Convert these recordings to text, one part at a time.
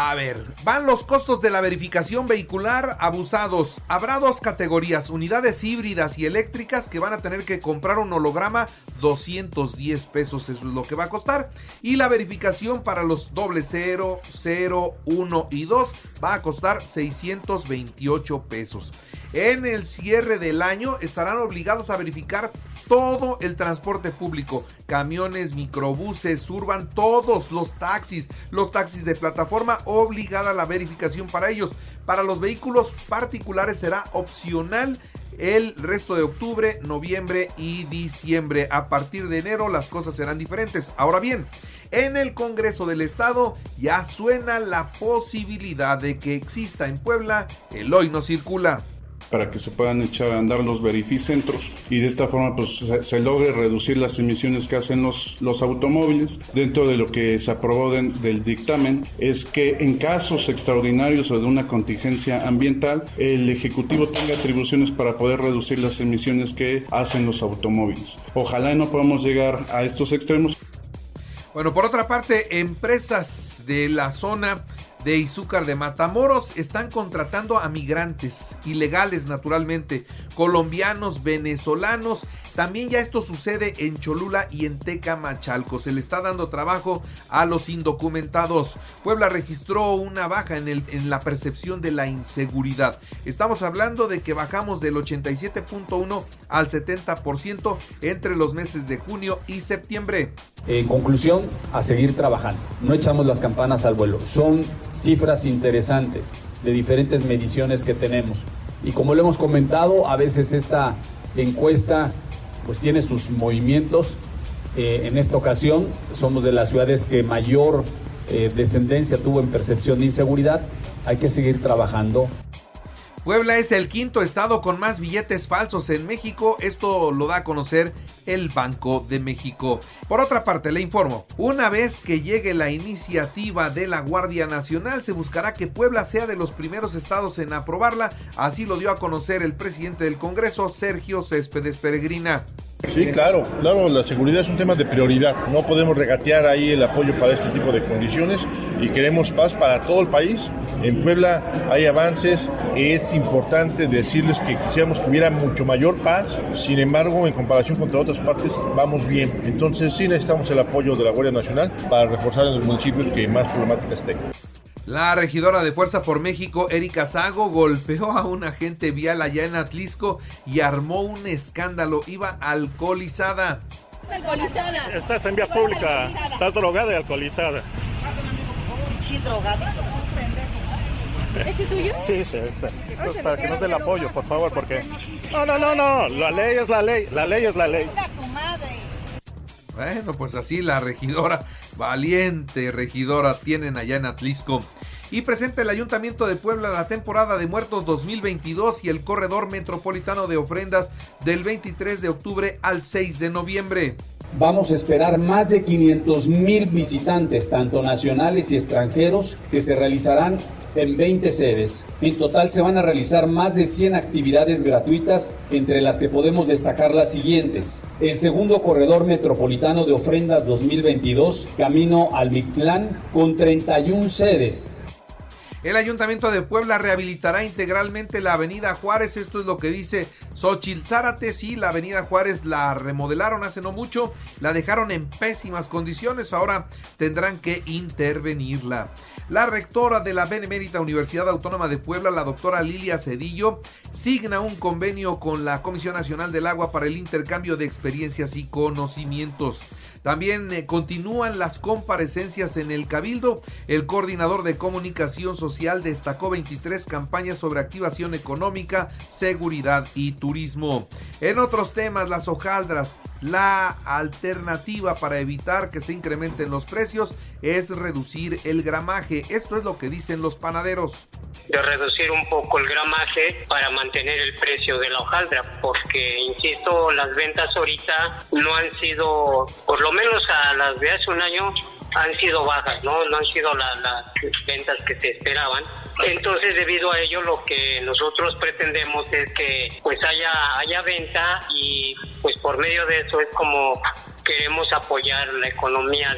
A ver, van los costos de la verificación vehicular abusados. Habrá dos categorías, unidades híbridas y eléctricas que van a tener que comprar un holograma, 210 pesos eso es lo que va a costar. Y la verificación para los doble 0, 0, 1 y 2 va a costar 628 pesos. En el cierre del año estarán obligados a verificar todo el transporte público, camiones, microbuses, urban, todos los taxis, los taxis de plataforma, obligada la verificación para ellos. Para los vehículos particulares será opcional el resto de octubre, noviembre y diciembre. A partir de enero las cosas serán diferentes. Ahora bien, en el Congreso del Estado ya suena la posibilidad de que exista en Puebla el hoy no circula para que se puedan echar a andar los verificentros y de esta forma pues se, logre reducir las emisiones que hacen los, los automóviles. Dentro de lo que se aprobó del dictamen es que en casos extraordinarios o de una contingencia ambiental el Ejecutivo tenga atribuciones para poder reducir las emisiones que hacen los automóviles. Ojalá no podamos llegar a estos extremos. Bueno, por otra parte, empresas de la zona de Izúcar de Matamoros están contratando a migrantes, ilegales naturalmente, colombianos, venezolanos. También ya esto sucede en Cholula y en Tecamachalco. Se le está dando trabajo a los indocumentados. Puebla registró una baja en, en la percepción de la inseguridad. Estamos hablando de que bajamos del 87.1 al 70% entre los meses de junio y septiembre. En conclusión, a seguir trabajando. No echamos las campanas al vuelo. Son cifras interesantes de diferentes mediciones que tenemos. Y como lo hemos comentado, a veces esta encuesta pues tiene sus movimientos. Eh, en esta ocasión somos de las ciudades que mayor eh, descendencia tuvo en percepción de inseguridad. Hay que seguir trabajando. Puebla es el quinto estado con más billetes falsos en México. Esto lo da a conocer el Banco de México. Por otra parte, le informo, una vez que llegue la iniciativa de la Guardia Nacional, se buscará que Puebla sea de los primeros estados en aprobarla. Así lo dio a conocer el presidente del Congreso, Sergio Céspedes Peregrina. Sí, claro, claro, la seguridad es un tema de prioridad. No podemos regatear ahí el apoyo para este tipo de condiciones y queremos paz para todo el país. En Puebla hay avances, es importante decirles que quisiéramos que hubiera mucho mayor paz, sin embargo, en comparación contra otras partes, vamos bien. Entonces sí necesitamos el apoyo de la Guardia Nacional para reforzar en los municipios que más problemáticas tengan. La regidora de Fuerza por México, Erika Zago, golpeó a un agente vial allá en Atlisco y armó un escándalo. Iba alcoholizada. Alcoholizada. Estás en vía pública. Estás drogada y alcoholizada. Sí, drogada. ¿Este es suyo? Sí, sí. Entonces, para que nos dé el apoyo, por favor, porque... No, no, no, no. La ley es la ley. La ley es la ley. Bueno, pues así la regidora, valiente regidora, tienen allá en Atlisco. Y presenta el Ayuntamiento de Puebla la temporada de muertos 2022 y el corredor metropolitano de ofrendas del 23 de octubre al 6 de noviembre. Vamos a esperar más de 500 mil visitantes, tanto nacionales y extranjeros, que se realizarán en 20 sedes. En total se van a realizar más de 100 actividades gratuitas, entre las que podemos destacar las siguientes. El segundo corredor metropolitano de ofrendas 2022, camino al Mictlán, con 31 sedes. El Ayuntamiento de Puebla rehabilitará integralmente la Avenida Juárez. Esto es lo que dice Xochitl Zárate. Sí, la Avenida Juárez la remodelaron hace no mucho. La dejaron en pésimas condiciones. Ahora tendrán que intervenirla. La rectora de la Benemérita Universidad Autónoma de Puebla, la doctora Lilia Cedillo, signa un convenio con la Comisión Nacional del Agua para el intercambio de experiencias y conocimientos. También eh, continúan las comparecencias en el Cabildo. El coordinador de comunicación social destacó 23 campañas sobre activación económica, seguridad y turismo. En otros temas, las hojaldras, la alternativa para evitar que se incrementen los precios es reducir el gramaje. Esto es lo que dicen los panaderos de reducir un poco el gramaje para mantener el precio de la hojaldra, porque, insisto, las ventas ahorita no han sido, por lo menos a las de hace un año, han sido bajas, ¿no? No han sido las ventas que se esperaban. Entonces, debido a ello, lo que nosotros pretendemos es que pues haya, haya venta y pues por medio de eso es como queremos apoyar la economía.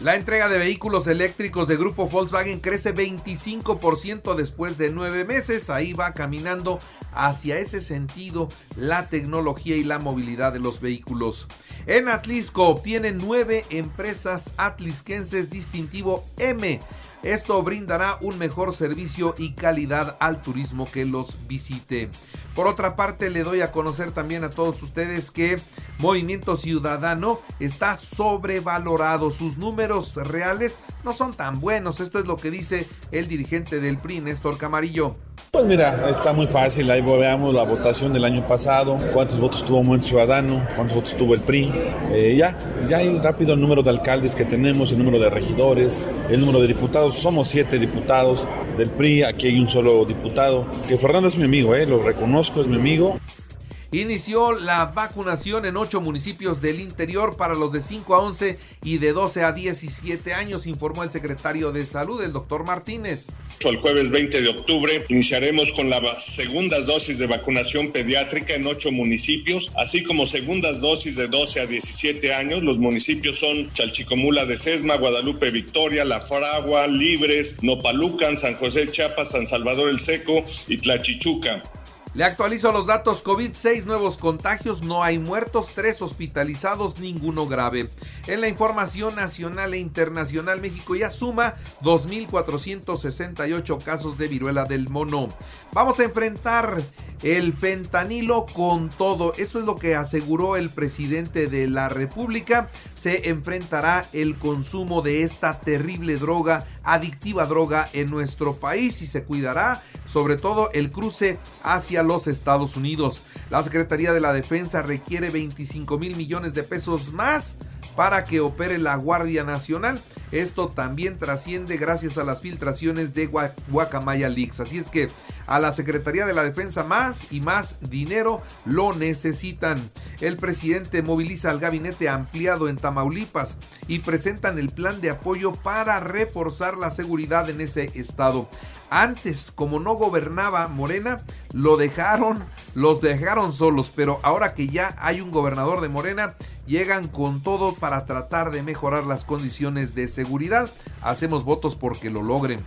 La entrega de vehículos eléctricos de grupo Volkswagen crece 25% después de nueve meses. Ahí va caminando hacia ese sentido la tecnología y la movilidad de los vehículos. En Atlisco obtienen nueve empresas atlisquenses distintivo M. Esto brindará un mejor servicio y calidad al turismo que los visite. Por otra parte, le doy a conocer también a todos ustedes que Movimiento Ciudadano está sobrevalorado. Sus números reales no son tan buenos. Esto es lo que dice el dirigente del PRI, Néstor Camarillo. Pues mira, está muy fácil, ahí veamos la votación del año pasado, cuántos votos tuvo Movimiento Ciudadano, cuántos votos tuvo el PRI. Eh, ya, ya hay rápido el número de alcaldes que tenemos, el número de regidores, el número de diputados. Somos siete diputados del PRI, aquí hay un solo diputado, que Fernando es mi amigo, eh, lo reconozco, es mi amigo. Inició la vacunación en ocho municipios del interior para los de 5 a 11 y de 12 a 17 años, informó el secretario de Salud, el doctor Martínez. El jueves 20 de octubre iniciaremos con las segundas dosis de vacunación pediátrica en ocho municipios, así como segundas dosis de 12 a 17 años. Los municipios son Chalchicomula de Sesma, Guadalupe Victoria, La Fragua, Libres, Nopalucan, San José Chiapas, San Salvador el Seco y Tlachichuca. Le actualizo los datos COVID, 6 nuevos contagios, no hay muertos, 3 hospitalizados, ninguno grave. En la información nacional e internacional, México ya suma 2.468 casos de viruela del mono. Vamos a enfrentar el fentanilo con todo. Eso es lo que aseguró el presidente de la República. Se enfrentará el consumo de esta terrible droga, adictiva droga en nuestro país y se cuidará sobre todo el cruce hacia los Estados Unidos. La Secretaría de la Defensa requiere 25 mil millones de pesos más para que opere la Guardia Nacional. Esto también trasciende gracias a las filtraciones de Guacamaya Leaks. Así es que a la Secretaría de la Defensa más y más dinero lo necesitan. El presidente moviliza al gabinete ampliado en Tamaulipas y presentan el plan de apoyo para reforzar la seguridad en ese estado. Antes, como no gobernaba Morena, lo dejaron, los dejaron solos, pero ahora que ya hay un gobernador de Morena, llegan con todo para tratar de mejorar las condiciones de seguridad. Hacemos votos porque lo logren.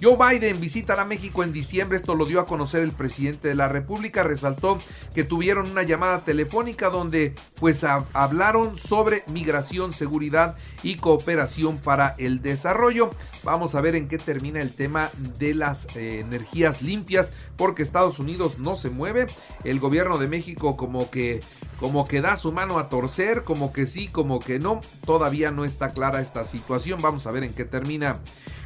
Joe Biden visitará México en diciembre, esto lo dio a conocer el presidente de la República, resaltó que tuvieron una llamada telefónica donde pues hablaron sobre migración, seguridad y cooperación para el desarrollo. Vamos a ver en qué termina el tema de las eh, energías limpias porque Estados Unidos no se mueve, el gobierno de México como que como que da su mano a torcer, como que sí, como que no. Todavía no está clara esta situación. Vamos a ver en qué termina.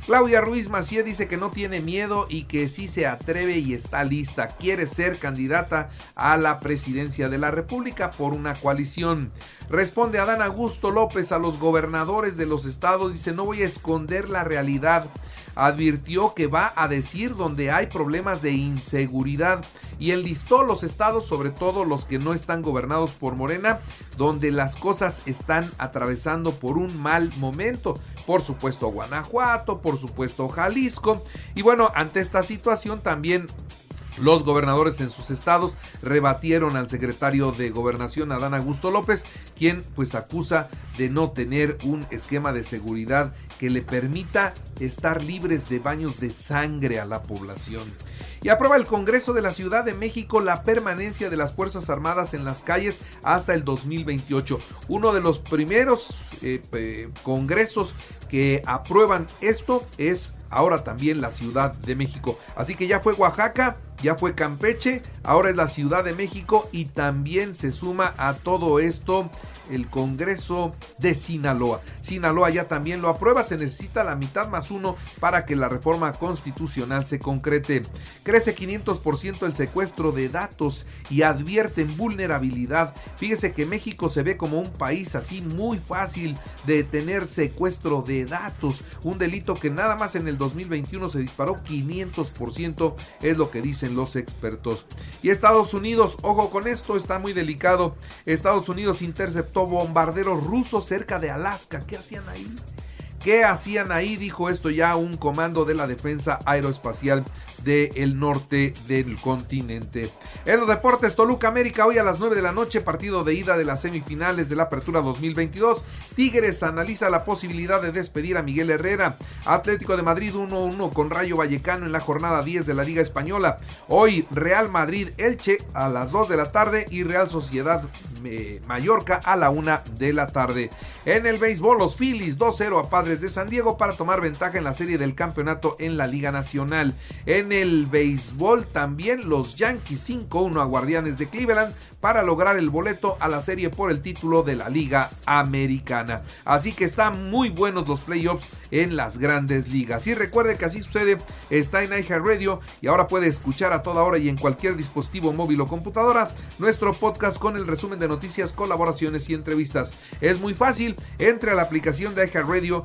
Claudia Ruiz Macié dice que no tiene miedo y que sí se atreve y está lista. Quiere ser candidata a la presidencia de la República por una coalición. Responde Adán Augusto López a los gobernadores de los estados. Dice, no voy a esconder la realidad advirtió que va a decir donde hay problemas de inseguridad y enlistó los estados, sobre todo los que no están gobernados por Morena, donde las cosas están atravesando por un mal momento. Por supuesto Guanajuato, por supuesto Jalisco. Y bueno, ante esta situación también los gobernadores en sus estados rebatieron al secretario de Gobernación, Adán Augusto López, quien pues acusa de no tener un esquema de seguridad que le permita estar libres de baños de sangre a la población. Y aprueba el Congreso de la Ciudad de México la permanencia de las Fuerzas Armadas en las calles hasta el 2028. Uno de los primeros eh, congresos que aprueban esto es ahora también la Ciudad de México. Así que ya fue Oaxaca, ya fue Campeche, ahora es la Ciudad de México y también se suma a todo esto el Congreso de Sinaloa. Sinaloa ya también lo aprueba, se necesita la mitad más uno para que la reforma constitucional se concrete. Crece 500% el secuestro de datos y advierten vulnerabilidad. Fíjese que México se ve como un país así muy fácil de tener secuestro de datos, un delito que nada más en el 2021 se disparó 500%, es lo que dicen los expertos. Y Estados Unidos, ojo con esto, está muy delicado. Estados Unidos interceptó bombarderos rusos cerca de Alaska. ¿Qué hacían ahí? ¿Qué hacían ahí? Dijo esto ya un comando de la defensa aeroespacial del norte del continente. En los deportes, Toluca América hoy a las 9 de la noche, partido de ida de las semifinales de la Apertura 2022. Tigres analiza la posibilidad de despedir a Miguel Herrera. Atlético de Madrid 1-1 con Rayo Vallecano en la jornada 10 de la Liga Española. Hoy Real Madrid Elche a las 2 de la tarde y Real Sociedad eh, Mallorca a la 1 de la tarde. En el béisbol, los Phillies 2-0 a Padres de San Diego para tomar ventaja en la serie del campeonato en la Liga Nacional. En el béisbol también los Yankees 5-1 a Guardianes de Cleveland para lograr el boleto a la serie por el título de la Liga Americana. Así que están muy buenos los playoffs en las grandes ligas. Y recuerde que así sucede, está en Radio y ahora puede escuchar a toda hora y en cualquier dispositivo móvil o computadora nuestro podcast con el resumen de noticias, colaboraciones y entrevistas. Es muy fácil, entre a la aplicación de Radio,